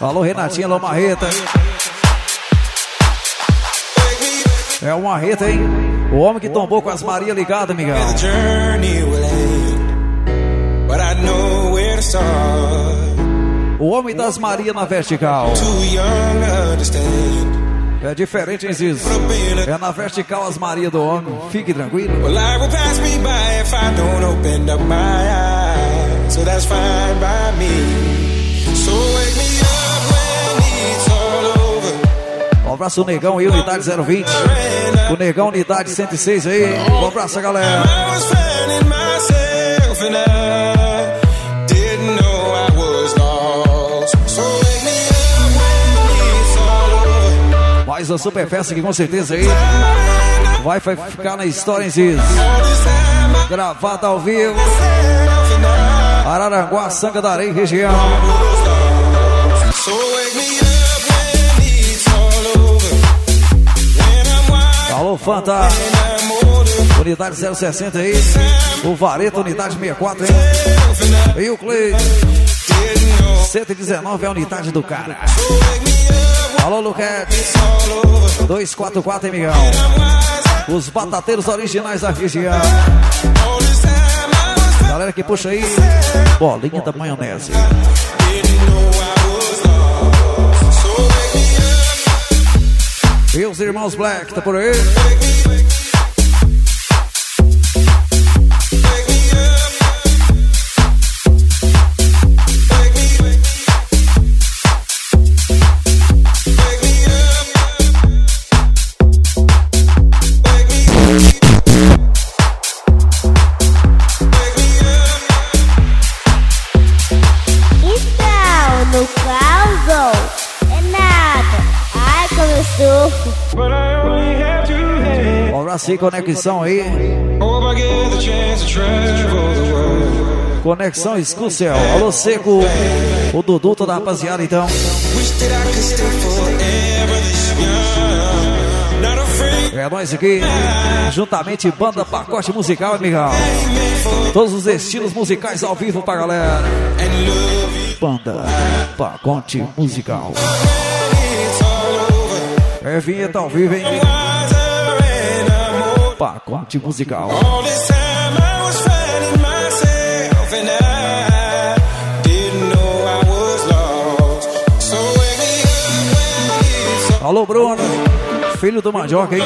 Alô, Renatinha, alô, Marreta. É o Marreta, hein? O homem que tombou com as Maria ligada, Miguel. O homem das Maria na vertical. É diferente, Ziz? É na vertical as Maria do homem. Fique tranquilo. So that's fine by me. Abraço, Negão aí, unidade 020. O Negão, unidade 106 aí. Um abraço, galera. Mais uma super festa que com certeza aí vai ficar na história em Ziz. Gravada ao vivo. Araranguá, Sanga da Areia, região. Alô, Fanta. Unidade 060 aí. O Vareta, unidade 64, hein? E o Clay. 119 é a unidade do cara. Alô, Luquete. 244, hein, Miguel? Os batateiros originais da região. Galera que puxa aí. Bolinha da maionese. Os irmãos Black, tá por aí? Abraço aí, conexão aí. Conexão Escúcel. Alô, Seco. O Dudu, toda a rapaziada, então. É nós aqui, juntamente banda pacote musical, amigão. Todos os estilos musicais ao vivo pra galera. Banda pacote musical. É vinheta ao vivo, hein? Pacote musical. Alô, Bruno. Filho do Mandioca, hein?